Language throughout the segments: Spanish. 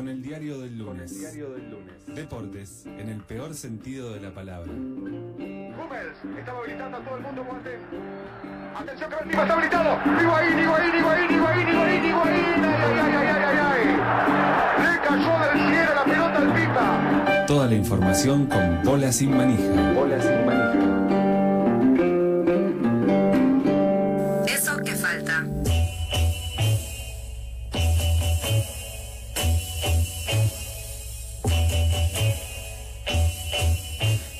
Con el diario del lunes. Deportes, en el peor sentido de la palabra. Hummels estaba habilitando a todo el mundo guante. Atención que Benzema está habilitado. Higuaín, Higuaín, Higuaín, Higuaín, Higuaín, Higuaín. Ay, ay, ay, ay, ay, ay. Le cayó del cielo la pelota al Pipa. Toda la información con bola sin manija. Bola sin manija.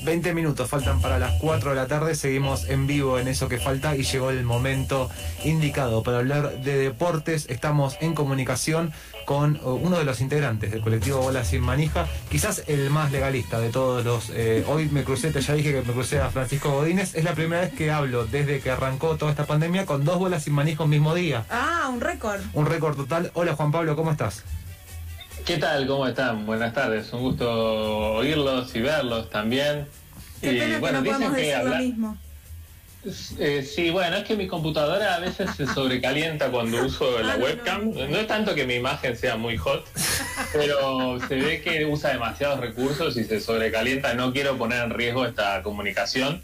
20 minutos faltan para las 4 de la tarde, seguimos en vivo en eso que falta y llegó el momento indicado para hablar de deportes. Estamos en comunicación con uh, uno de los integrantes del colectivo Bola Sin Manija, quizás el más legalista de todos los... Eh, hoy me crucé, te ya dije que me crucé a Francisco Godínez, es la primera vez que hablo desde que arrancó toda esta pandemia con dos bolas sin manija un mismo día. Ah, un récord. Un récord total. Hola Juan Pablo, ¿cómo estás? ¿Qué tal? ¿Cómo están? Buenas tardes. Un gusto oírlos y verlos también. Qué Y, bueno, que no dicen podamos que decir lo hablar- mismo. Eh, sí, bueno, es que mi computadora a veces se sobrecalienta cuando uso la Ah, no, webcam. No es tanto que mi imagen sea muy hot, pero se ve que usa demasiados recursos y se sobrecalienta. No quiero poner en riesgo esta comunicación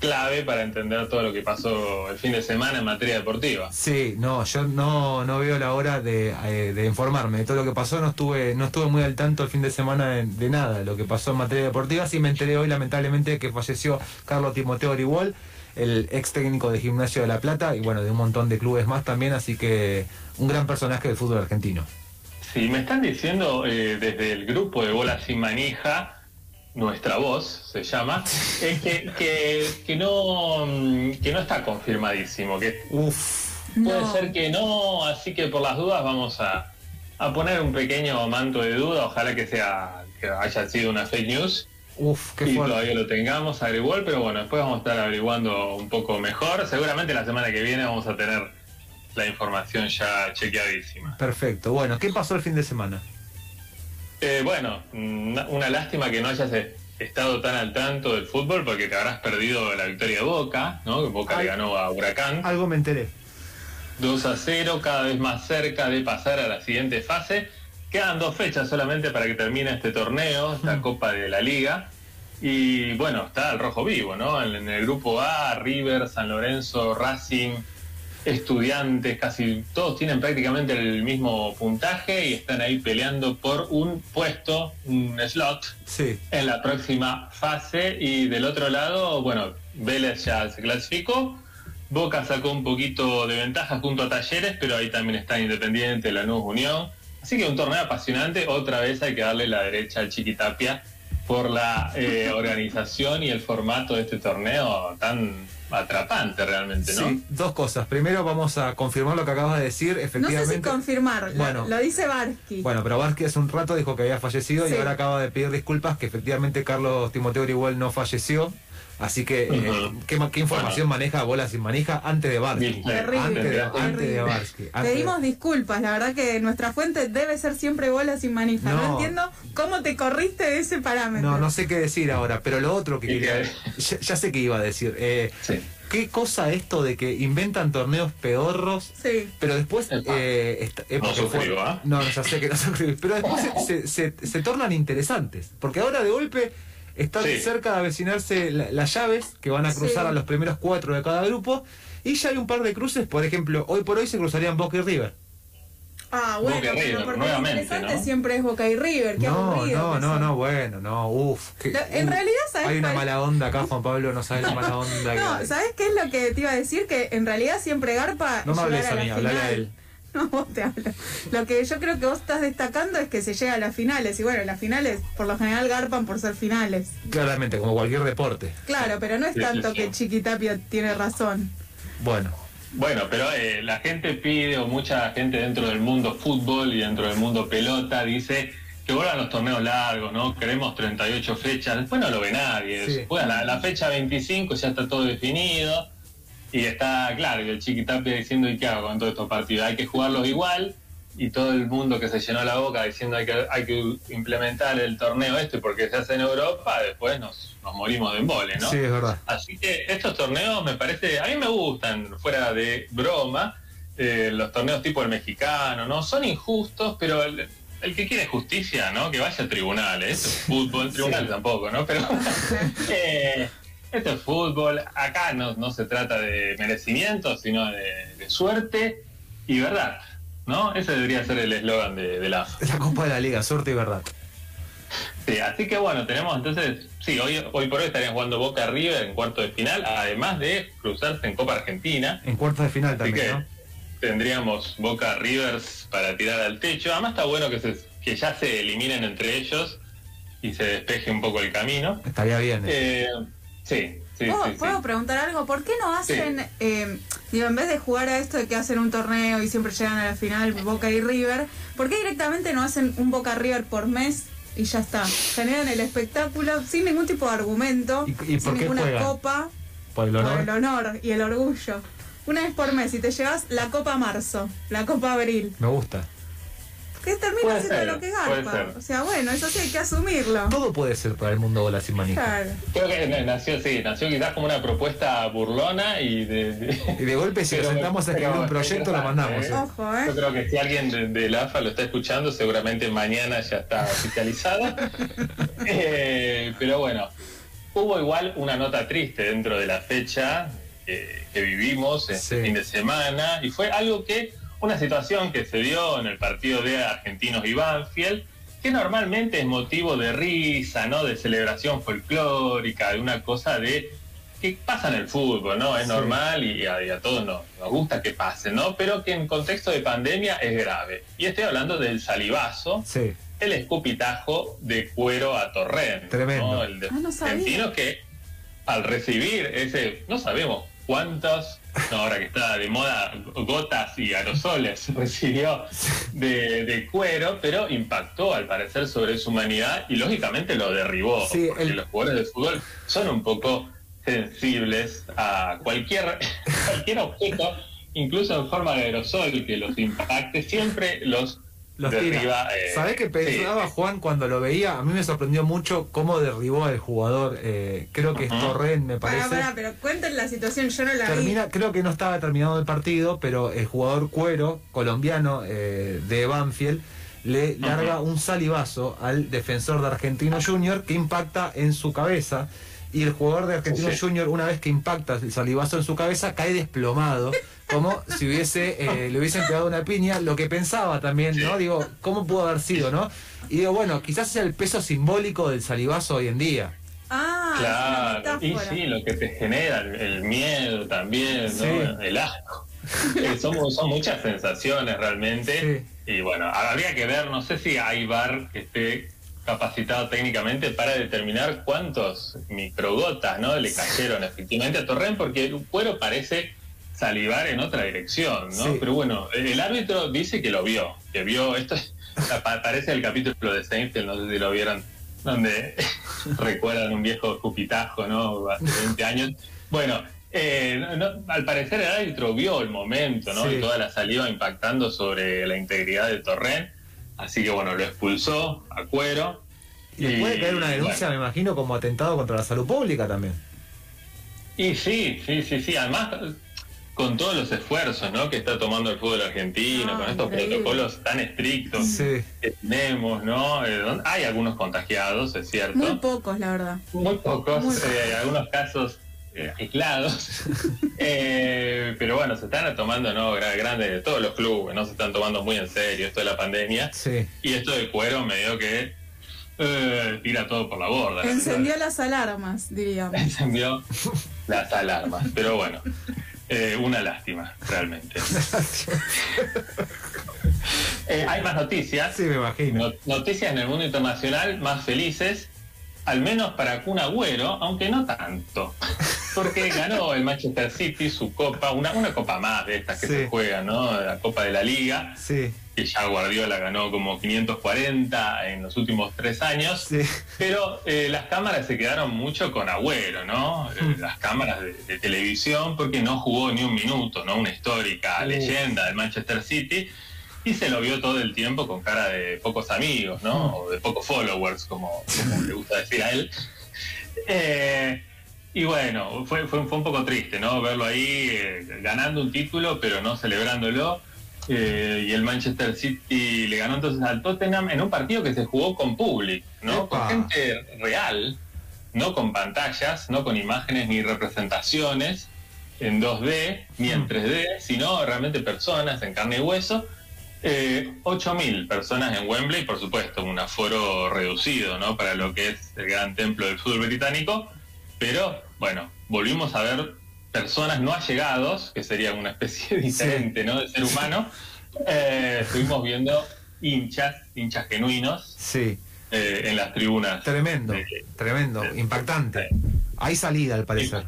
clave para entender todo lo que pasó el fin de semana en materia deportiva. Sí, no, yo no, no veo la hora de, eh, de informarme de todo lo que pasó. No estuve, no estuve muy al tanto el fin de semana de, de nada lo que pasó en materia deportiva. Sí me enteré hoy, lamentablemente, que falleció Carlos Timoteo Orihuol, el ex técnico de Gimnasio de La Plata y bueno, de un montón de clubes más también. Así que un gran personaje del fútbol argentino. Sí, me están diciendo eh, desde el grupo de Bola Sin Manija, nuestra voz se llama, es que, que, que no, mm, que no está confirmadísimo, que Uf, puede No. ser que no, así que por las dudas vamos a, a poner un pequeño manto de duda, ojalá que sea que haya sido una fake news uf, qué y fuerte. todavía lo tengamos averiguar, pero bueno, después vamos a estar averiguando un poco mejor, seguramente la semana que viene vamos a tener la información ya chequeadísima. Perfecto. Bueno, ¿qué pasó el fin de semana? Eh, bueno, una, una lástima que no hayas eh, estado tan al tanto del fútbol porque te habrás perdido la victoria de Boca, ¿no? Que Boca Ay. le ganó a Huracán Algo me enteré. 2 a 0, cada vez más cerca de pasar a la siguiente fase. Quedan dos fechas solamente para que termine este torneo, esta Mm. Copa de la Liga. Y bueno, está el rojo vivo, ¿no? En, en el grupo A, River, San Lorenzo, Racing, Estudiantes, casi todos tienen prácticamente el mismo puntaje y están ahí peleando por un puesto, un slot Sí. en la próxima fase. Y del otro lado, bueno, Vélez ya se clasificó. Boca sacó un poquito de ventaja junto a Talleres, pero ahí también está Independiente, Lanús Unión. Así que un torneo apasionante. Otra vez hay que darle la derecha al Chiquitapia por la eh, organización y el formato de este torneo tan atrapante realmente, ¿no? Sí, dos cosas. Primero vamos a confirmar lo que acabas de decir. No sé Efectivamente. si confirmar, lo- Bueno. lo, dice Barsky. Bueno, pero Vázquez hace un rato dijo que había fallecido y ahora acaba de pedir disculpas que efectivamente Carlos Timoteo igual no falleció. Así que, eh. ¿qué, ma- qué información maneja Bola sin manija antes de Barsky? Terrible, Antes de, antes de Barsky. antes de- Pedimos disculpas, la verdad que nuestra fuente debe ser siempre bola sin manija. No, No. entiendo cómo te corriste de ese parámetro. No, no sé qué decir ahora, pero lo otro que quería... que- Ya, ya sé que iba a decir. Eh, Sí. ¿Qué cosa esto de que inventan torneos pedorros Sí. Pero después. Eh, esta- eh, No suscribo, ¿ah? No, ya sé que no suscribís. Pero después se, se- se- se tornan interesantes. Porque ahora de golpe están Sí. cerca de avecinarse la- las llaves que van a cruzar Sí. a los primeros cuatro de cada grupo. Y ya hay un par de cruces. Por ejemplo, hoy por hoy se cruzarían Boca y River. Ah, bueno, Boca y pero River, porque interesante ¿no? siempre es Boca y River. Qué No, aburrido no, que no, no, bueno, no, uff. que- en uh, realidad, ¿sabes Hay una cuál- mala onda acá, Juan Pablo, no sabes la mala onda que No, hay. ¿sabes qué es lo que te iba a decir? Que en realidad siempre garpa. No me hables a la mí, hablale a él. No, vos te hablo. Lo que yo creo que vos estás destacando es que se llega a las finales. Y bueno, las finales por lo general garpan por ser finales. Claramente, como cualquier deporte. Claro, pero no es tanto que Chiquitapia tiene razón. Bueno, Bueno, pero eh, la gente pide, o mucha gente dentro del mundo fútbol y dentro del mundo pelota, dice que vuelvan los torneos largos, ¿no? Queremos 38 fechas, después no lo ve nadie. Sí. La, la fecha 25 ya está todo definido y está claro, y el Chiquitapia diciendo, ¿y qué hago con todos estos partidos? Hay que jugarlos igual y todo el mundo que se llenó la boca diciendo hay que, hay que implementar el torneo este porque se hace en Europa, después nos, nos morimos de embole, ¿no? sí, es verdad. Así que estos torneos me parece, a mí me gustan, fuera de broma, eh, los torneos tipo el mexicano, ¿no? Son injustos, pero el, el que quiere justicia, ¿no? Que vaya a tribunales. Esto es fútbol, tribunal tampoco, ¿no? Pero eh, esto es fútbol. Acá no, no se trata de merecimiento, sino de, de suerte y verdad, ¿no? Ese debería ser el eslogan de, de la. La Copa de la Liga, suerte y verdad. Sí, así que bueno, tenemos entonces, sí, hoy, hoy por hoy estarían jugando Boca River en cuarto de final, además de cruzarse en Copa Argentina. En cuartos de final Así también, que ¿no? tendríamos Boca Rivers para tirar al techo. Además está bueno que, se, que ya se eliminen entre ellos y se despeje un poco el camino. Estaría bien. Eh, sí, sí, ¿Puedo, sí, sí. puedo preguntar algo? ¿Por qué no hacen, eh, digo, en vez de jugar a esto de que hacen un torneo y siempre llegan a la final Boca y River, ¿por qué directamente no hacen un Boca River por mes y ya está? Generan el espectáculo sin ningún tipo de argumento, ¿Y- y por sin qué ninguna juegan? copa, Por el por honor. el honor y el orgullo. Una vez por mes y te llevas la Copa Marzo, la Copa Abril, Me gusta. Que termina Puede siendo ser, lo que ser. O sea, bueno, eso sí hay que asumirlo. Todo puede ser para el mundo bola sin manija. Claro. Creo que nació, sí, nació quizás como una propuesta burlona y de... de- Y de golpe, si nos sentamos a escribir un proyecto, lo mandamos. ¿eh? ¿eh? Ojo, ¿eh? Yo creo que si alguien de, de la AFA lo está escuchando, seguramente mañana ya está oficializado. Eh, pero bueno, hubo igual una nota triste dentro de la fecha que, que vivimos este Sí. fin de semana y fue algo que, una situación que se dio en el partido de Argentinos y Banfield, que normalmente es motivo de risa, ¿no? De celebración folclórica, de una cosa de que pasa en el fútbol, ¿no? Es Sí. normal y a, y a todos nos, nos gusta que pase, ¿no? Pero que en contexto de pandemia es grave. Y estoy hablando del salivazo, Sí. el escupitajo de cuero a Torrent. Tremendo. ¿no? El de Ah, no sabía. argentino que al recibir ese, no sabemos cuántos, no, ahora que está de moda, gotas y aerosoles recibió de, de cuero, pero impactó al parecer sobre su humanidad y lógicamente lo derribó. Sí, porque el- los jugadores de fútbol son un poco sensibles a cualquier, cualquier objeto, incluso en forma de aerosol que los impacte, siempre los, Los derriba. tira. eh, ¿Sabés qué pensaba sí. Juan cuando lo veía? A mí me sorprendió mucho cómo derribó al jugador. eh, creo que es Ajá. Torrent, me Pará, parece. pará, pero cuenten la situación, yo no la Termina, creo que no estaba terminado el partido, pero el jugador cuero colombiano eh, de Banfield le larga un salivazo al defensor de Argentino Junior que impacta en su cabeza. Y el jugador de Argentino Sí. Junior, una vez que impacta el salivazo en su cabeza, cae desplomado, como si hubiese eh, le hubiesen pegado una piña. Lo que pensaba también, ¿no? Digo, ¿cómo pudo haber sido, no? Y digo, bueno, quizás sea el peso simbólico del salivazo hoy en día. Ah, Claro, y sí, lo que te genera, el, el miedo también, ¿no? Sí. el asco. Eh, son, son muchas sensaciones realmente. Y bueno, habría que ver, no sé si hay bar que esté capacitado técnicamente para determinar cuántos microgotas ¿no? le cayeron efectivamente a Torrent, porque el cuero parece salivar en otra dirección, ¿no? Sí. Pero bueno, el árbitro dice que lo vio, que vio esto, pa- parece el capítulo de Seinfeld, no sé si lo vieron, donde recuerdan un viejo cupitajo, ¿no? Hace 20 años. Bueno, eh, no, al parecer el árbitro vio el momento, ¿no? Sí. Y toda la saliva impactando sobre la integridad de Torrent. Así que bueno, lo expulsó a cuero. Y le puede caer una denuncia, me imagino, como atentado contra la salud pública también. Y sí, sí, sí, sí. Además, con todos los esfuerzos ¿no? que está tomando el fútbol argentino, Ah, con estos increíble. protocolos tan estrictos Sí. que tenemos, ¿no? Eh, hay algunos contagiados, es cierto. Muy pocos, la verdad. Muy pocos, Muy eh, algunos casos eh, aislados. Eh, pero bueno, se están tomando, ¿no? Gra- Grandes de todos los clubes, ¿no? Se están tomando muy en serio esto de la pandemia. Sí. Y esto de cuero medio que eh, tira todo por la borda. Encendió las alarmas, diríamos. Encendió las alarmas. Pero bueno, eh, una lástima, realmente. Eh, hay más noticias. Sí, me imagino. No- noticias en el mundo internacional más felices, al menos para Kun Agüero, aunque no tanto. Porque ganó el Manchester City su copa, una, una copa más de estas que Sí. se juegan, ¿no? La Copa de la Liga, Sí, que ya Guardiola ganó como 540 en los últimos tres años. sí. Pero eh, las cámaras se quedaron mucho con Agüero, ¿no? Eh, Las cámaras de, de televisión, porque no jugó ni un minuto, ¿no? Una histórica Uh. leyenda del Manchester City. Y se lo vio todo el tiempo con cara de pocos amigos, ¿no? O de pocos followers, como, como le gusta decir a él. Eh, y bueno, fue, fue, fue un poco triste, ¿no? Verlo ahí eh, ganando un título, pero no celebrándolo. eh, y el Manchester City le ganó entonces al Tottenham en un partido que se jugó con público, ¿no? Epa. Con gente real, no con pantallas, no con imágenes ni representaciones en 2D ni en Mm. 3D, sino realmente personas en carne y hueso. Eh, 8.000 personas en Wembley, por supuesto, un aforo reducido, ¿no? Para lo que es el gran templo del fútbol británico, pero bueno, volvimos a ver personas no allegados, que sería una especie diferente, ¿no? De ser humano. Eh, estuvimos viendo hinchas, hinchas genuinos Sí, eh, en las tribunas. tremendo, tremendo, impactante. Hay salida al parecer.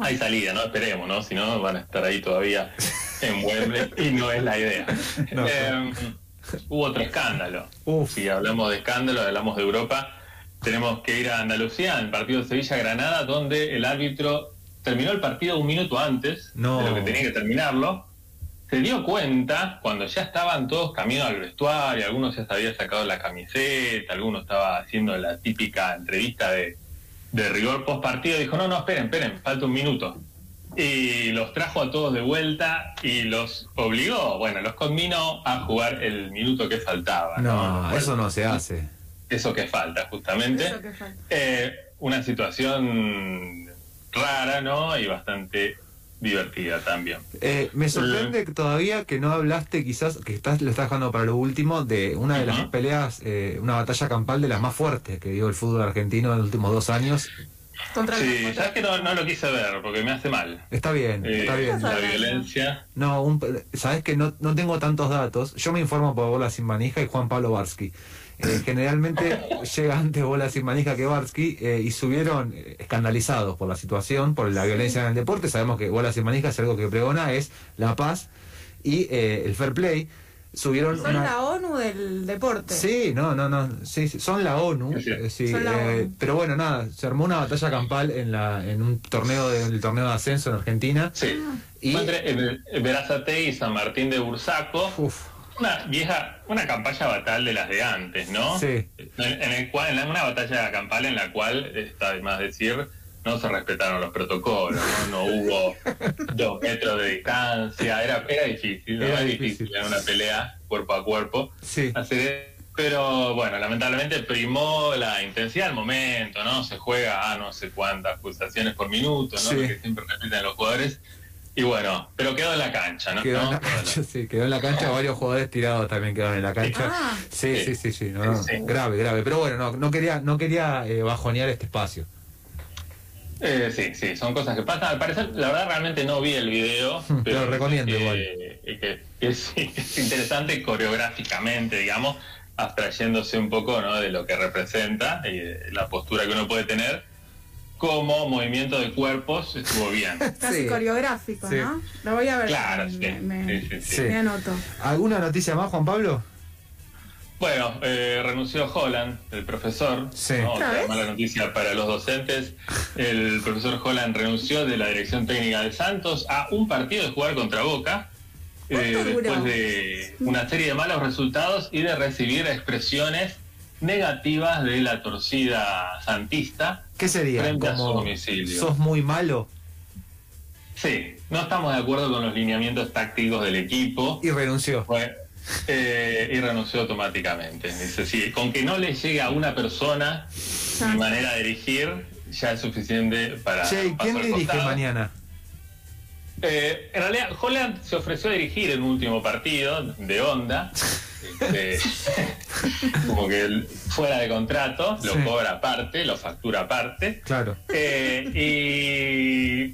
Hay salida, ¿no? Esperemos, ¿no? Si no, van a estar ahí todavía en Wembley y no es la idea. No. Eh, hubo otro escándalo. Uf. Si hablamos de escándalo, hablamos de Europa, tenemos que ir a Andalucía, en el partido de Sevilla-Granada, donde el árbitro terminó el partido un minuto antes No. de lo que tenía que terminarlo. Se dio cuenta cuando ya estaban todos camino al vestuario, algunos ya se había sacado la camiseta, algunos estaba haciendo la típica entrevista de, de rigor post partido, dijo, no, no, esperen, esperen, falta un minuto. Y los trajo a todos de vuelta y los obligó, bueno, los convino a jugar el minuto que faltaba. No, eso no se hace. Eso que falta, justamente. Eso que falta. Eh, una situación rara, ¿no? Y bastante divertida también. Eh, me sorprende que todavía que no hablaste, quizás, que estás, lo estás dejando para lo último, de una de las peleas, eh, una batalla campal de las más fuertes que dio el fútbol argentino en los últimos dos años. Contra Sí, sabes que no, no lo quise ver porque me hace mal. Está bien, Eh, está bien. La violencia. No, un, sabes que no, no tengo tantos datos. Yo me informo por Bola Sin Manija y Juan Pablo Barsky. Eh, generalmente llega antes Bola Sin Manija que Barsky eh, y subieron eh, escandalizados por la situación, por la violencia en el deporte. Sabemos que Bola Sin Manija es algo que pregona, es la paz y eh, el fair play. Subieron Son una... la ONU del deporte. Sí, no, no, no, sí, sí, son la ONU, Sí, sí. sí, Son la ONU. pero bueno, nada, se armó una batalla campal en la en un torneo de, el torneo de ascenso en Argentina Sí. y Fue entre Verazate y San Martín de Bursaco. uf, Una vieja, una campaña batal de las de antes, ¿no? Sí. En, en el cual, en una batalla campal en la cual, está de más decir, no se respetaron los protocolos, no, no hubo dos metros de distancia, era, era difícil, ¿no? Era difícil. difícil en una pelea cuerpo a cuerpo sí, hacer pero bueno, lamentablemente primó la intensidad del momento, ¿no? Se juega a no sé cuántas pulsaciones por minuto, ¿no? Sí. Lo que siempre repiten los jugadores. Y bueno, pero quedó en la cancha, ¿no? quedó en la cancha, sí, quedó en la cancha, varios jugadores tirados también quedaron en la cancha. Ah. Sí, sí, Sí. sí, sí, no, no, Sí. grave, grave, pero bueno, no, no quería, no quería eh, bajonear este espacio. Eh, sí, sí, son cosas que pasan. Al parecer, la verdad, realmente no vi el video. Te lo pero recomiendo que- igual. Que, que sí, es interesante coreográficamente, digamos, abstrayéndose un poco ¿no? de lo que representa y de la postura que uno puede tener. Como movimiento de cuerpos estuvo bien. Casi Sí. coreográfico, Sí. ¿no? Lo voy a ver. Claro, sí. me, me- sí, sí, sí. Sí. me anoto. ¿Alguna noticia más, Juan Pablo? Bueno, eh, renunció Holland, el profesor. Sí. ¿no? ¿Otra mala noticia para los docentes. El profesor Holland renunció de la dirección técnica de Santos a un partido de jugar contra Boca. eh, después de una serie de malos resultados y de recibir expresiones negativas de la torcida santista. ¿Qué sería? Frente a su Como, domicilio. ¿Sos muy malo? Sí, no estamos de acuerdo con los lineamientos tácticos del equipo. Y renunció. Fue, eh, y renunció automáticamente. Dice, sí, con que no le llegue a una persona mi manera de dirigir, ya es suficiente para. Che, ¿y paso ¿quién dirige costado. mañana? Eh, en realidad, Holland se ofreció a dirigir el último partido de onda. este, como que él fuera de contrato, lo Sí. cobra aparte, lo factura aparte. Claro. Eh,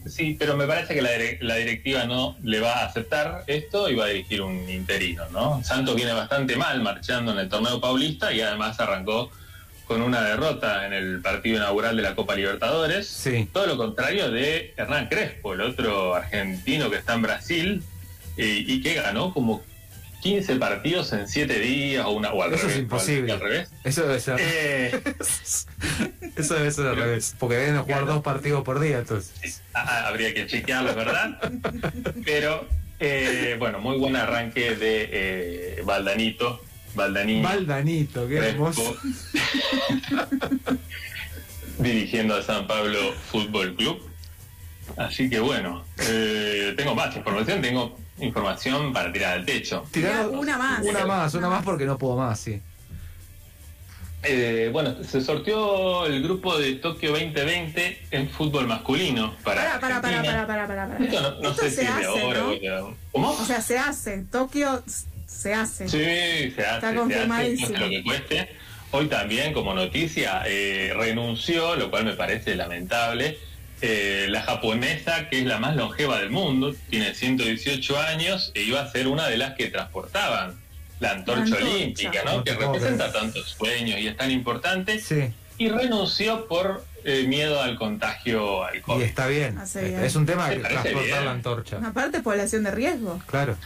y sí, pero me parece que la, dire- la directiva no le va a aceptar esto y va a dirigir un interino, ¿no? Santos viene bastante mal marchando en el torneo paulista y además arrancó con una derrota en el partido inaugural de la Copa Libertadores. Sí. Todo lo contrario de Hernán Crespo, el otro argentino que está en Brasil eh, y que ganó como 15 partidos en 7 días o, una, o al Eso revés. es al- imposible. Al revés. Eso debe ser. Eh, Eso debe ser al revés. Porque deben jugar dos partidos por día, entonces. Ah, habría que chequearlo, verdad. Pero, eh, bueno, muy buen arranque de eh, Valdanito. Valdanito. Valdanito, qué hermoso. dirigiendo a San Pablo Fútbol Club. Así que bueno, eh, tengo más información, tengo información para tirar al techo. Tirá una más. Una más, una más porque no puedo más, sí. Eh, bueno, se sorteó el grupo de Tokio 2020 en fútbol masculino. Para Para, para, para, para, para. Esto no, no Esto sé se si hace, de ahora ¿no? o de- ¿Cómo? O sea, se hace. Tokio se hace. Sí, se hace, se hace, confirmadísimo. lo que cueste. Hoy también, como noticia, eh, renunció, lo cual me parece lamentable, eh, la japonesa, que es la más longeva del mundo, tiene 118 años e iba a ser una de las que transportaban la antorcha, La antorcha. olímpica, ¿no? Que representa tantos sueños y es tan importante, Sí. y renunció por eh, miedo al contagio al Y COVID. está bien. Es un tema parece transportar bien. la antorcha. Aparte, población de riesgo. Claro.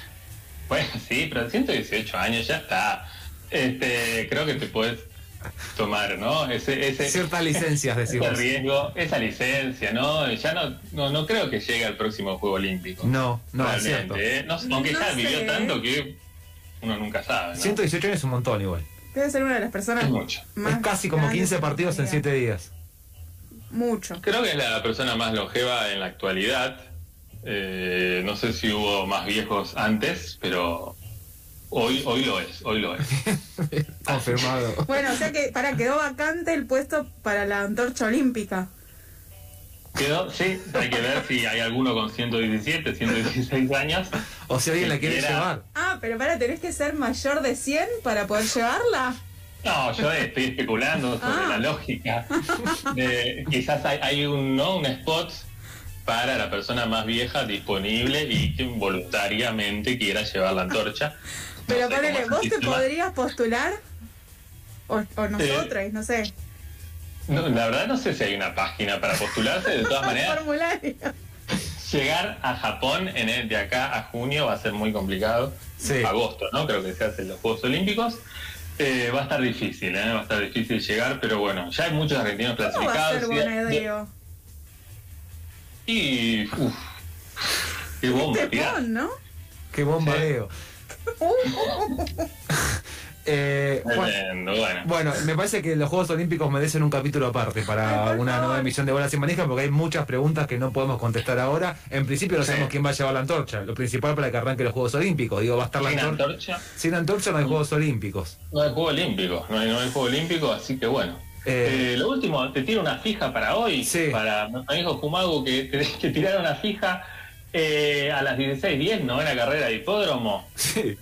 Bueno, sí, pero 118 años ya está. Este, creo que te puedes tomar, ¿no? Ese, ese, Ciertas licencias, ese decimos. riesgo, esa licencia, ¿no? Ya no, no, no creo que llegue al próximo Juego Olímpico. No, no, es cierto. ¿eh? No- aunque No ya vivió tanto que uno nunca sabe, ¿no? 118 años es un montón igual. Debe ser una de las personas Es mucho. más es casi como grandes 15 de partidos en Argentina. 7 días. Mucho. Creo que es la persona más longeva en la actualidad. Eh, no sé si hubo más viejos antes, pero hoy, hoy lo es, hoy lo es. Confirmado. Bueno, o sea que para quedó vacante el puesto para la antorcha olímpica. Quedó, sí, hay que ver si hay alguno con 117, 116 años. O si alguien la quiere Quiera. llevar. Ah, pero para, tenés que ser mayor de 100 para poder llevarla. No, yo estoy especulando sobre Ah. la lógica. de- quizás hay, hay un, ¿no? un spot para la persona más vieja disponible y que voluntariamente quiera llevar la antorcha. No Pero sé ponele, ¿vos te podrías postular? O, o nosotros, no sé. No, la verdad no sé si hay una página para postularse, de todas maneras. Formulario. Llegar a Japón en el, de acá a junio va a ser muy complicado. Sí. Agosto, ¿no? Creo que se hacen los Juegos Olímpicos. Eh, va a estar difícil, ¿eh? Va a estar difícil llegar, pero bueno, ya hay muchos argentinos ¿Cómo va a clasificados. ser y- Bonedeo? Y. Uf, qué bomba, Te tirá. pon, ¿no? Qué bombardeo. Eh, bueno. Bueno, me parece que los Juegos Olímpicos merecen un capítulo aparte para una nueva emisión de Bolas sin Manija porque hay muchas preguntas que no podemos contestar ahora. En principio no Sí. sabemos quién va a llevar la antorcha. Lo principal para que arranque los Juegos Olímpicos. Digo, va a estar la Sin antorcha. antorcha, Sin antorcha no hay Juegos Olímpicos. no hay Juego Olímpico. No hay, no hay Juego Olímpico, así que bueno. Eh, Eh, lo último, te tiro una fija para hoy. Sí. Para mi amigo Jumago, que que tirar una fija eh, a las 16.10, novena carrera de hipódromo. Sí.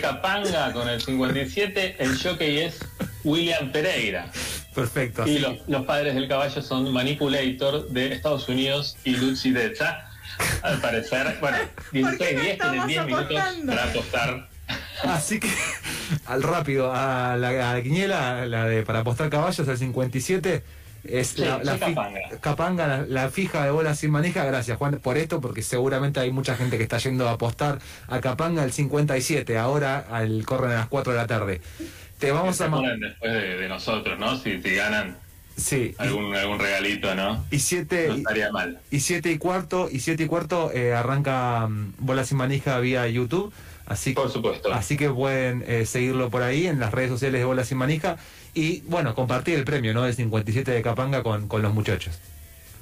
Capanga con el 57, el jockey es William Pereira. Perfecto. Y los, los padres del caballo son Manipulator de Estados Unidos y Lucy Deza. Al parecer, bueno, ¿Por qué no 16 10 tienen estamos 10 minutos para apostar. Así que, al rápido, a la, a la quiniela, la de para apostar caballos, el 57, es Sí, la, la sí, fi- Capanga. Capanga, la, la fija de bola sin manija. Gracias, Juan, por esto, porque seguramente hay mucha gente que está yendo a apostar a Capanga el 57. Ahora al, corren a las 4 de la tarde. Te vamos se a. ponen después de, de nosotros, ¿no? Si, si ganan Sí, y- algún, algún regalito, ¿no? y 7 No estaría mal. y siete y cuarto y siete y cuarto eh, arranca mm, bola sin manija vía YouTube así Por supuesto. así que pueden eh, seguirlo por ahí en las redes sociales de bola sin manija y bueno compartir el premio no el 57 de Capanga con, con los muchachos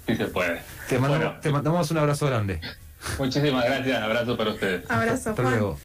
Sí se puede. te, mando- Bueno, te mandamos un abrazo grande muchísimas gracias. Abrazo para ustedes. Abrazo, hasta Juan. luego